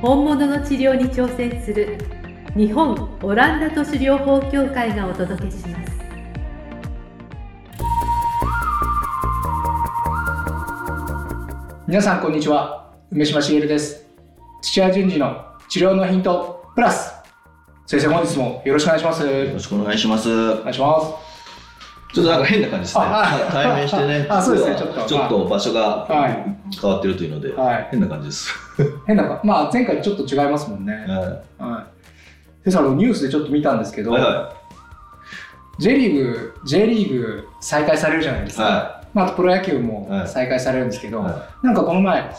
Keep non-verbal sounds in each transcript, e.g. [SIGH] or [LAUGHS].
本物の治療に挑戦する日本オランダ都市療法協会がお届けします。皆さんこんにちは。梅島茂です。土屋順次の治療のヒントプラス。先生本日もよろしくお願いします。よろしくお願いします。お願いしますちょっとなんか変な感じですね。あ対面してね。あそうですね。ちょっとちょっと場所がはい。変わってるというので、はい。変な感じです。[LAUGHS] 変なかまあ前回ちょっと違いますもんね。ははい。先生あのニュースでちょっと見たんですけいど、は J リーグ J リーグ再開されるじゃないですか、はまあ、プロ野球もはい。再開されるんですけど、い。はなんかこの前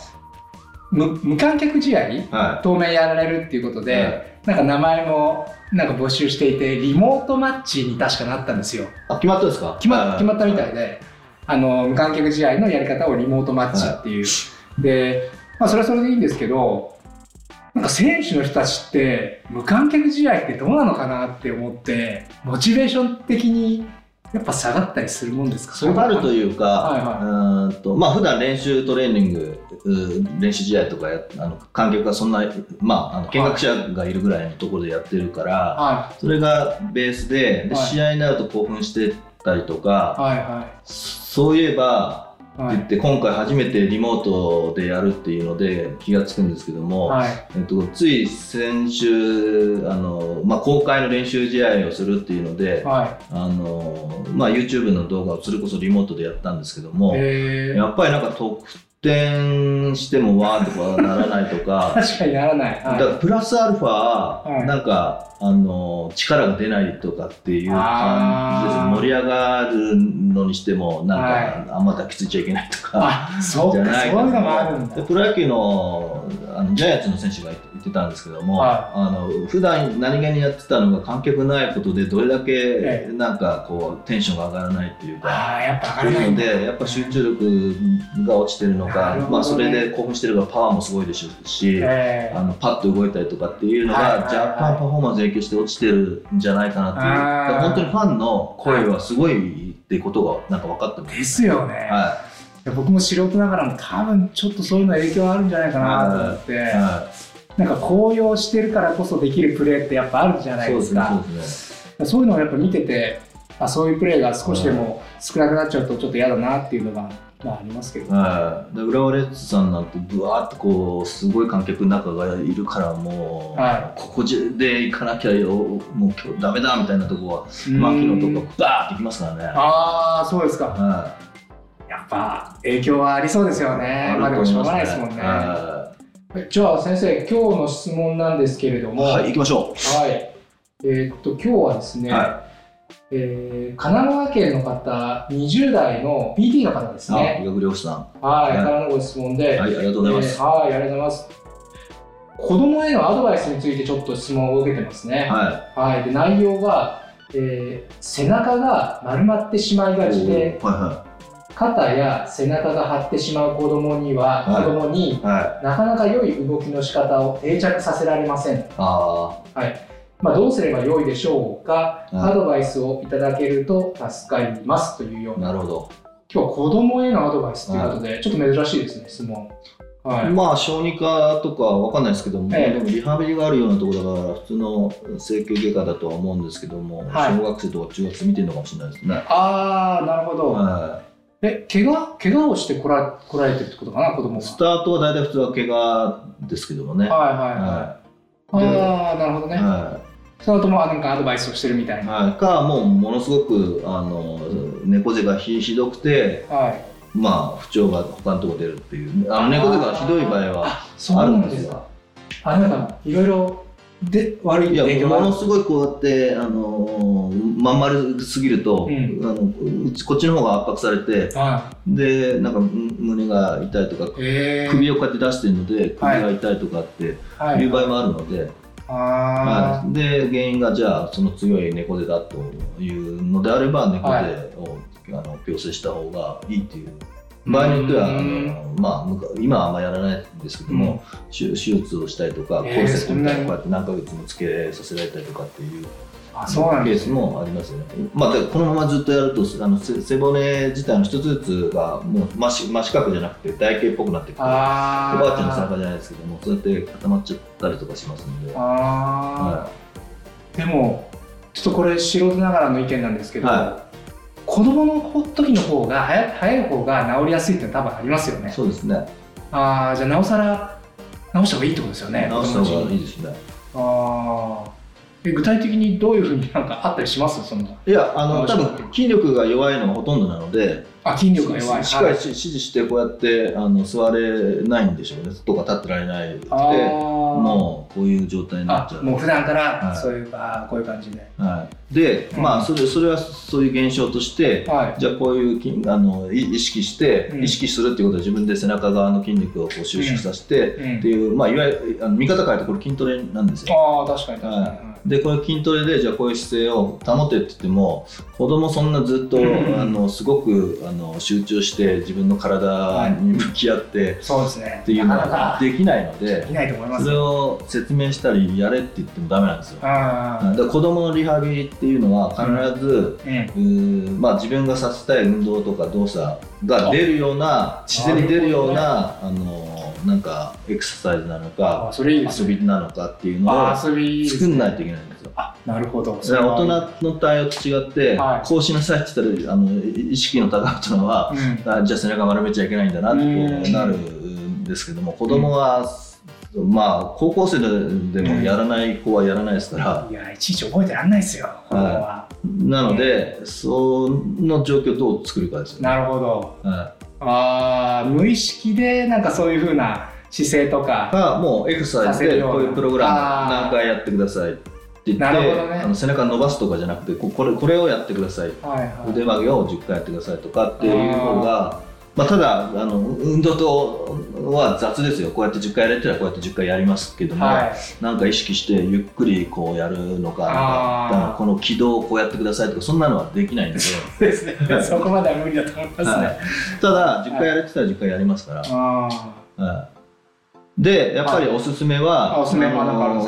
無無観客試合い。は当面やられるっていうことで、はいなんか名前もなんか募集していてリモートマッチに確かなったんですよい。あ決まったんですか？決まはい決まったみたいであの無観客試合のやり方をリモートマッチっていう、で、まあ、それはそれでいいんですけどなんか選手の人たちって無観客試合ってどうなのかなって思ってモチベーション的にやっぱ下がったりするもんですか？下がるとういうか、はいはうーんとまあ普段練習トレーニング練習試合とかやあの観客がそんなまああの見学者がいるぐらいのところでやってるから、はそれがベースでではい。試合になると興奮してたりとか、いはい。はそういえばいはい。言って今回初めてリモートでやるっていうので気がつくんですけども、はい。えっと、つい先週あの、まあ、公開の練習試合をするっていうので、はあのまあ、YouTube の動画をそれこそリモートでやったんですけども、やっぱりなんか得点してもわーとかならないとか。[LAUGHS] 確かにならない、だからプラスアルファ、はい。なんかあの力が出ないとかっていう感じです。盛り上がるのにしてもなんか、はあんま抱きついちゃいけないとか。あそうじゃかそういうのもあるんだ。でプロ野球のあのジャイアンツの選手が言ってたんですけども、はあの普段何気にやってたのが観客ないことでどれだけええ。なんかこうテンションが上がらないっていうか。ああやっぱ上がらないでやっぱ集中力が落ちてるのなか、ね。まあ、それで興奮してるからパワーもすごいでしょうし、えあのパッと動いたりとかっていうのがはいはいはい。若干パフォーマンス影響して落ちてるんじゃないかなっていう本当にファンの声はすごいっていうことがなんか分かってます、ーですよね、はい。僕も素人ながらも多分ちょっとそういうの影響あるんじゃないかなと思って、い。はなんか高揚してるからこそできるプレーってやっぱあるじゃい、ないですか。そうですねそういうのをやっぱ見ててあそういうプレーが少しでも少なくなっちゃうとちょっと嫌だなっていうのが、まあ、ありますけど、はい、で浦和レッズさんなんてぶわーっとこうすごい観客の中がいるからもう、はここで行かなきゃよもう今日ダメだみたいなとこはうん。牧野とかバーって行きますからね。ああそうですか。はやっぱ影響はありそうですよいね。まあでもしょうがないですもんね。はじゃあ先生今日の質問なんですけれどい、もはい、行きましょはい。えーっと、今日はですね、はえー神奈川県の方、20代の PT の方ですね。医学療法士さん。はい、はいからのご質問で、はい、ありがとうございます。えーはい、ありがとうございます。子供へのアドバイスについてちょっと質問を受けてますね。ははい、で内容が、えー背中が丸まってしまいい。がちで、は肩や背中が張ってしまう子供には、はい子供にいはい。はい。なかなか良い動きの仕方を定着させられません。あまあ、どうすればよいでしょうか、はいアドバイスをいただけると助かりますというようあ、な、なるほど。今日は子供へのアドバイスということで、ちょっと珍しいですね、質問。はい。まあ小児科とかわかんないですけども、ええでもリハビリがあるようなところだから普通の整形外科だとは思うんですけども、はい小学生とか中学生見てるのかもしれないですね。あー、なるほど。はえ、怪我？怪我をしてこら来られてるってことかな、子供い、が。スタートは大体普通は怪我ですけどもね。はいはいははい。あー、なるほどいね。はその後もなんかアドバイスをしてるみたいいな。はい、かもうものすごくあの猫背がひひどくて、はい。まあ、不調が他のところ出るっていうあの猫背がひどい場合はあ、そうあるなんですすよ。。あ、なんかいろいろで悪いいやものすごいこうやって、あのーまん丸すぎると、うん。あのこっちの方が圧迫されてはでなんかむ胸が痛いとかいえー、首をこうやって出してるので首はい。が痛いとかってはい。いう場合もあるので、あはい。で原因がじゃあその強い猫背だというのであれば猫はい。背を、あの矯正した方がいいっていう場合によってはあうん。の、まあ、今はあんまやらないんですけども、手手術をしたりとかコえールセットみたいこうやって何ヶ月もつけさせられたりとかっていうあそうなんケースですねもありますよね。まあ、でこのままずっとやるとあの背背骨自体の一つずつがもう真四真四角じゃなくて台形っぽくなってきておばあちゃんの背中じゃないですけどもそうやって固まっちゃったりとかしますんで。あはーでもちょっとこれ素人ながらの意見なんですけど、は子供の時の方が早早い方が治りやすいって多分ありますよい、ねそうですね。ああじゃあなおさら治した方がいいってことですよね直した方がいいいですね。ああえ具体的にどういうふうになんかあったりします？そんないや、あの、多分筋力が弱いのがほとんどなので、あ筋力が弱い。ししっかり指示してこうやってあの座れないんでしょうね。とか立ってられないくて、あー。もうこういう状態になっちゃう。あもう普段からはい。そういう、あーこういう感じで。はい、で、うん。まあそれそれはそういう現象として、はい。じゃあこういう筋あのい意識して、うん。意識するっていうことは自分で背中側の筋肉をこう収縮させて、うん。っていう、まあ、いわゆるあの見方変えてこれ筋トレなんですよ。ああ確かに確かに、はでこういう筋トレでじゃあこういう姿勢を保てって言っても子供そんなずっと、うんあのすごくあの集中して自分の体に向き合ってそうですね。っていうのはできないのでできないと思います。それを説明したりやれって言ってもダメなんですよ。あだから子供のリハビリっていうのは必ず、ーうん。うーまあ、自分がさせたい運動とか動作が出るような自然に出るようなあのなんかエクササイズなのかあそれいいですね。遊びなのかっていうのを作んないといけないんですよ。あなるほど。大人の対応と違って、はい。こうしなさいって言ったらあの意識の高い大人は、うん。あじゃあ背中丸めちゃいけないんだなってこうなるんですけども子供は、まあ高校生でもやらない子はやらないですから、いやいちいち覚えてらんないですよは、なのでその状況をどう作るかですよね。なるほど。はあー無意識でなんかそういうふうな姿勢とい、かがもうエクササイズでこういうプログラム何回やってくださいって言ってね。あの背中伸ばすとかじゃなくてここれこれをやってください。はいはい。腕曲げを10回やってくださいとかっていう方がまあ、ただあの運動とは雑ですよ。こうやって10回やれてたらこうやって10回やりますけども、はい。なんか意識してゆっくりこうやるのかこの軌道をこうやってくださいとかそんなのはできないんで。そうですね。そこまでは無理だと思いますね、はい。ただ10回やれてたら10回やりますから、あはいでやっぱりおすすめは、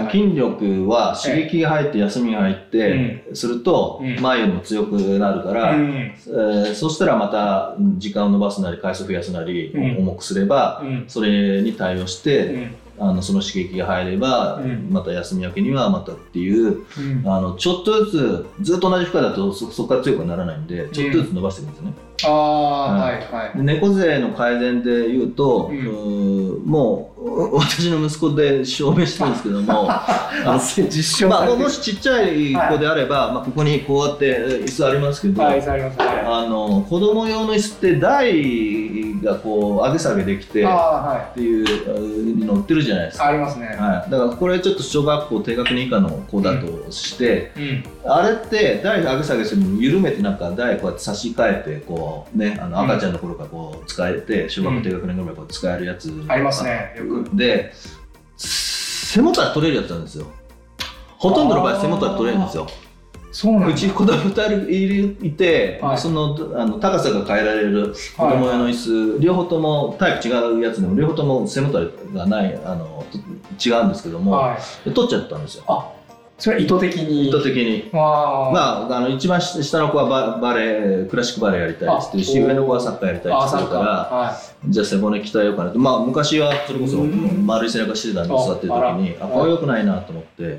筋力は刺激が入って休みが入って、するとうん。前よりも強くなるから、えーそしたらまた時間を伸ばすなり回数増やすなり、うん。重くすればうん。それに対応して、うん。あのその刺激が入れば、うん。また休み明けにはまたっていううん。あのちょっとずつずっと同じ負荷だとそそこから強くはならないんでちょっとずつ伸ばしていくんですよね。ああははいはい。で猫背の改善で言うと、うん。もう [LAUGHS] 私の息子で証明したんですけども [LAUGHS] 実証まあ、もしちっちゃい子であれば、まあ、ここにこうやってえー椅子ありますけど、はいありますはいあの子供用の椅子って台がこう上げ下げできてっていううの売ってるじゃないですか、ありますね。はい、だからこれちょっと小学校低学年以下の子だとして、うんあれって台上げ下げするのに緩めてなんか台こうやって差し替えてこうねあの赤ちゃんの頃からこう使えて小学校低学年ぐらいこう使えるやつありますねよく。で背もたれ取れるやつなんですよ。ほとんどの場合背もたれ取れるんですよ。そうなんだ。うち子供2人いて、はい。そのあの高さが変えられる子供用の椅子、両方ともタイプ違うやつでも両方とも背もたれがないあのと違うんですけども、はい。で取っちゃったんですよ。あそれは意図的に？意図的に。ああまあ、あの一番下の子はババレエクラシックバレエやりたいっつってるしあ上の子はサッカーやりたいっつってるからはじゃあ背骨鍛えようかなと。まあ昔はそれこそうん丸い背中してたんであ座ってる時に。あこれ良くないなと思って。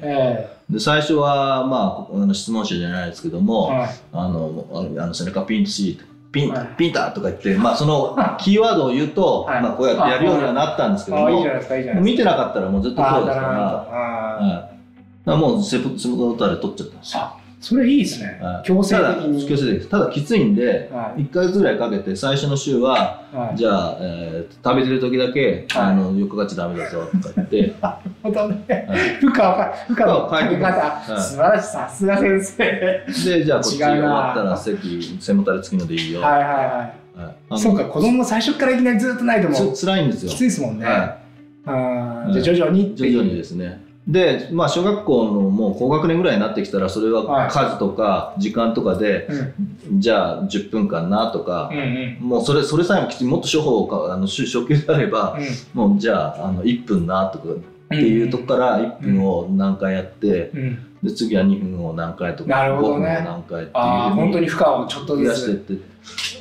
で最初はまああの質問者じゃないですけどえも、はい。あのあの背中ピンとしピン、はい。ピンタとか言って、まあ、そのキーワードを言うと、はい。まあ、こうやってやるようにはなったんですけども見てなかったらもうずっとこうですかららはいだからもう背もたれ取っちゃったんですよ。あそれいいですね。はい。強制的に。強制的です。ただきついんで、はい。1ヶ月ぐらいかけて最初の週は、はい。じゃあ、えー食べてる時だけ、はい。あの横がっちゃダメだぞとか言って、[LAUGHS] 本当ね。はい。負荷負荷のかけ方、はい。素晴らしいさすが先生。でじゃあこっち終わったら席背もたれ付きのでいいよ、はいはいははい。あのいそうか子供も最初からいきなりずっとないともつ辛いんですよ。きついですもんね、はあーじゃあ徐々に徐々にですねでまあ小学校のもう高学年ぐらいになってきたらそれははい。数とか時間とかで、うん。じゃあ10分間なとかうん、うん。もうそれそれさえもきちんもっと処方かあの初初級であれば、もうじゃああの1分なとかっていうとこから1分を何回やって、うん。うんで次は2分を何回とかなるほ5分を何回っていう本当に負荷をちょっと増やしてって、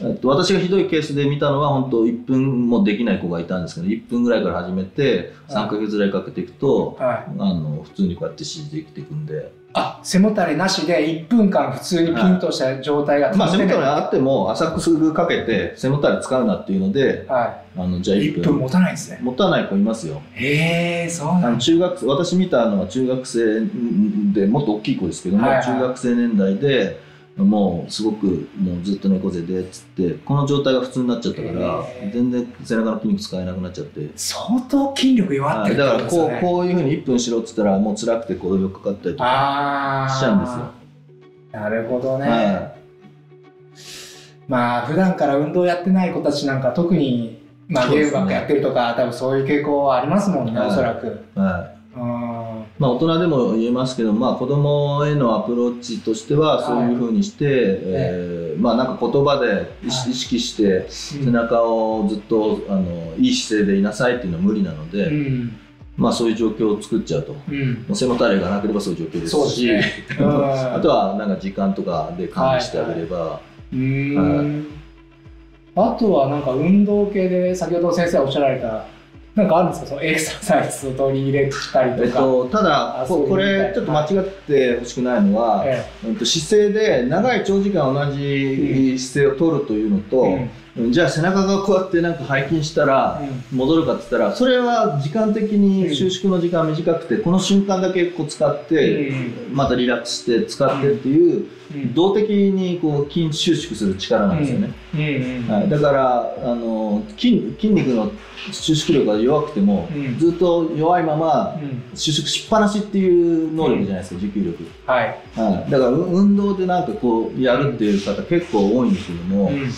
えっと、私がひどいケースで見たのは本当1分もできない子がいたんですけど1分ぐらいから始めて3ヶ月ぐらいかけていくと、はい。あの普通にこうやって指示できていくんで、あ背もたれなしで1分間普通にピンとした状態がまあ背もたれはあっても浅くすぐかけて背もたれ使うなっていうのであのじゃあい、1 1分分持たないんですね。持たない子いますよ。へえそうなんだ。中学私見たのは中学生でもっと大きい子ですけども、はいはい。中学生年代でもうすごくもうずっと猫背でっつってこの状態が普通になっちゃったから全然背中の筋肉使えなくなっちゃって、相当筋力弱ってるってはいだからこうこういうふうに1分しろっつったらもう辛くてこうよくかかったりとかああしちゃうんですよ。なるほどね、はまあ普段から運動やってない子たちなんか特に、まあ、ゲームばっかやってるとか多分そういう傾向はありますもんね、はい。おそらく。いはい。うんまあ、大人でも言えますけど、まあ、子供へのアプローチとしてはそういうふうにして、えーまあ、なんか言葉で意識して背中をずっとあのいい姿勢でいなさいっていうのは無理なので、うん。まあ、そういう状況を作っちゃうと。うん。もう背もたれがなければそういう状況ですし、ね。[LAUGHS] うん。あとはなんか時間とかで管理してあげれば、うーん。あとはなんか運動系で先ほど先生おっしゃられたなんかあるんですか？そのエクササイズを取り入れたりとか、えっと、ただここれちょっと間違ってほしくないのは、ええ。っと、姿勢で長い長時間同じ姿勢を取るというのと、えじゃあ背中がこうやってなんか背筋したらうん。戻るかって言ったらそれは時間的に収縮の時間短くてこの瞬間だけこう使ってまたリラックスして使ってっていううん。動的にこう筋収縮する力なんですよね、はい、だからあの筋筋肉の収縮力が弱くてもうん。ずっと弱いままうん。収縮しっぱなしっていう能力じゃないですか持久力、はい、はい、だからう運動でなんかこうやるっていう方結構多いんですけども、うん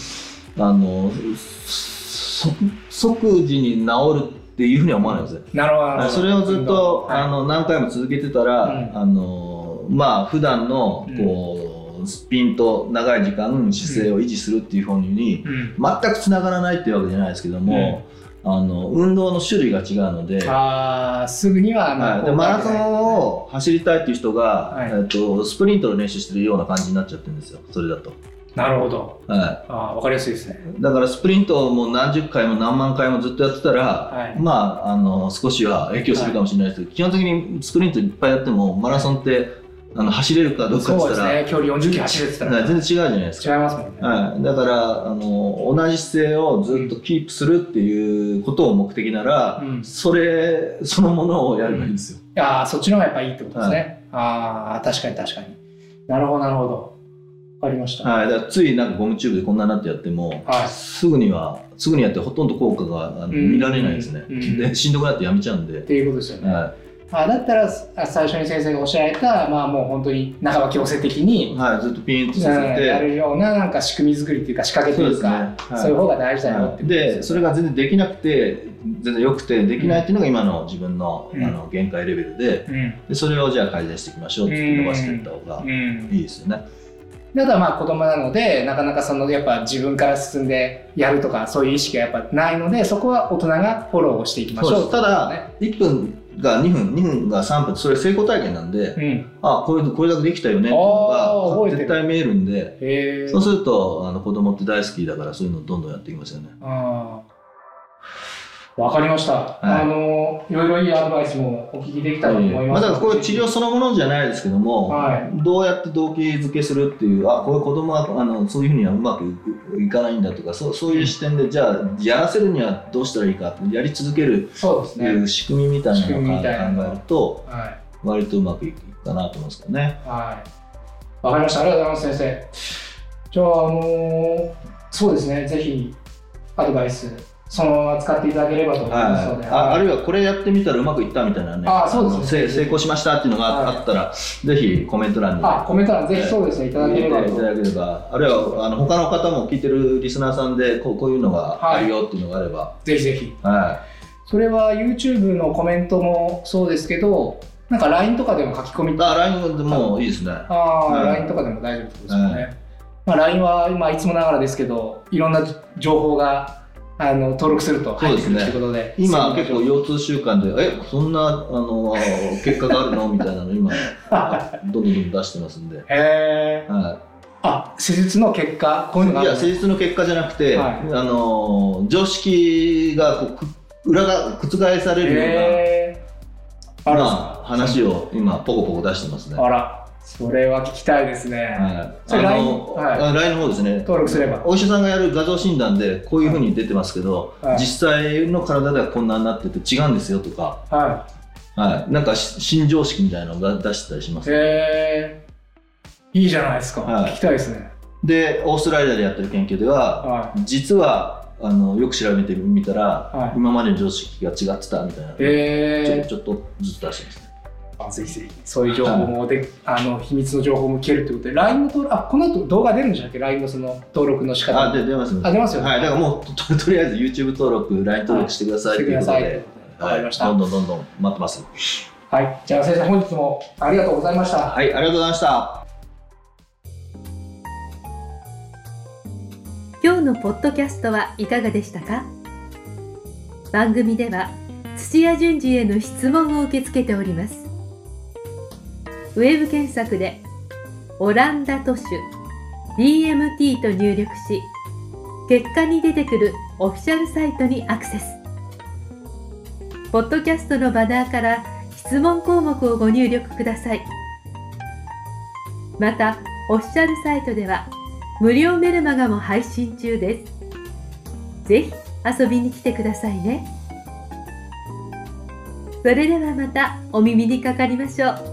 あのそ即時に治るっていうふうには思わないんですよ。なるほど。それをずっと、はい。あの何回も続けてたら、うん。あのまあ普段のこう、スピンと長い時間姿勢を維持するっていうふうに、うん。全くつながらないっていうわけじゃないですけども、あの運動の種類が違うので。あーすぐにはまあはい、でマラソンを走りたいっていう人が、はい。えっとスプリントの練習してるような感じになっちゃってるんですよ。それだと、なるほど。はあーわかりやすいですね。い、だからスプリントをもう何十回も何万回もずっとやってたら、はい。まああの少しは影響するかもしれないですけど、基本的にスプリントいっぱいやってもマラソンってあの走れるかどうかってそうです言ったら、ね距離40キロ走るってたら。はい全然違うじゃないですか。違いますもんね。はい、だからあの同じ姿勢をずっとキープするっていうことを目的なら、うん。それそのものをやればいいんですよ。ああそっちの方がやっぱいいってことですね、ああ確かに確かに。なるほどなるほどわかりました。はい、だついなんかゴムチューブでこんなになってやっても、はい。すぐにはすぐにやってほとんど効果があのうん。見られないですね、うん。でしんどくなってやめちゃうんで、っていうことですよね、はあだったらあ最初に先生がおっしゃられた、まあ、もう本当に半ば強制的にい、はい、ずっとピーンとさうんせて、やるようななんか仕組み作りっていうか仕掛けというかそうですね。はい。そういう方が大事だよってでそれが全然できなくて全然良くてできないっていうのが今の自分の,、うん。あの限界レベルでうん。でそれをじゃあ改善していきましょうって伸ばしていった方がうん。いいですよね。であとはまあ子供なのでなかなかそのやっぱ自分から進んでやるとかそういう意識がやっぱないのでそこは大人がフォローをしていきましょう。ただ、ね。1分が2分2分が3分それ成功体験なんで、うん。あこれこれだけできたよねっていうのが絶対見えるんでそうするとあの子供って大好きだからそういうのどんどんやっていきますよね。ああわかりました、い。あのいろいろいいアドバイスもお聞きできたと思います、まあ、だからこれ治療そのものじゃないですけども、はい。どうやって動機づけするっていうあこれ子供はあのそういうふうにはうまくいかないんだとかそうそういう視点でじゃあやらせるにはどうしたらいいかやり続けるっていそうですね。う仕組みみたいなのを考えるとはい割とうまくいくかなと思うんですけどね。はい。わかりました。ありがとうございます、先生。じゃあ、あのーそうですね、ぜひ、アドバイス、そのまま使っていただければと思いますので。はい、ああるいはこれやってみたらうまくいったみたいなね。あそうですね。成功しましたっていうのがはい。あったら、ぜひコメント欄に。あ、コメント欄ぜひそうですね、いただければいた。だければ。あるいはあの他の方も聞いてるリスナーさんでこうこういうのがあるよっていうのがあれば、ぜひぜひ。はそれは YouTube のコメントもそうですけど、なんか LINE とかでも書き込みい、あ LINE でもいいですね。ああ、はい。LINE とかでも大丈夫ですよね。まあ、LINE は今いつもながらですけど、いろんな情報があの登録すると入ってくるということで、今結構腰痛習慣でえそんなあの結果があるの？みたいなの今 [LAUGHS] どんどん出してますんで、へえ。はあ、施術の結果、こういうのがい、いあるや施術の結果じゃなくて、はい。あの常識がこうく裏が覆されるような、まあ、話を今ポコポコ出してますね。あら、それは聞きたいですね。はい、はい。あ LINE の方ですね。登録すれば。お医者さんがやる画像診断でこういうふうに出てますけど、はい。実際の体ではこんなになってて違うんですよとか、ははい、なんかし新常識みたいなのが出してたりしまい。す、へえ。いいじゃないですか。はい。聞きたいですね。でオーストラリアでやってる研究ではは実はあのよく調べてみたら、はい。今までの常識が違ってたみたいな、え。ちょちょっとずつ出してますね。あぜひぜひ。そういう情報もで、あの秘密の情報も聞けるということで LINE の登録あこの後動画出るんでしたっけ LINE のその登録の仕方。あで出ますあ出ますよね。はい、だからもうと [LAUGHS] とりあえず YouTube 登録 LINE 登録してくださいしてくださいということで、わかりました。どんどんどんどん待ってます。はい。じゃあ先生本日もありがとうございました。はいありがとうございました。今日のポッドキャストはいかがでしたか？番組では土屋順次への質問を受け付けておりますウェブ検索で「オランダ都市 DMT」と入力し結果に出てくるオフィシャルサイトにアクセスポッドキャストのバナーから質問項目をご入力くださいまたオフィシャルサイトでは無料メルマガも配信中です。ぜひ遊びに来てくださいね。それではまたお耳にかかりましょう。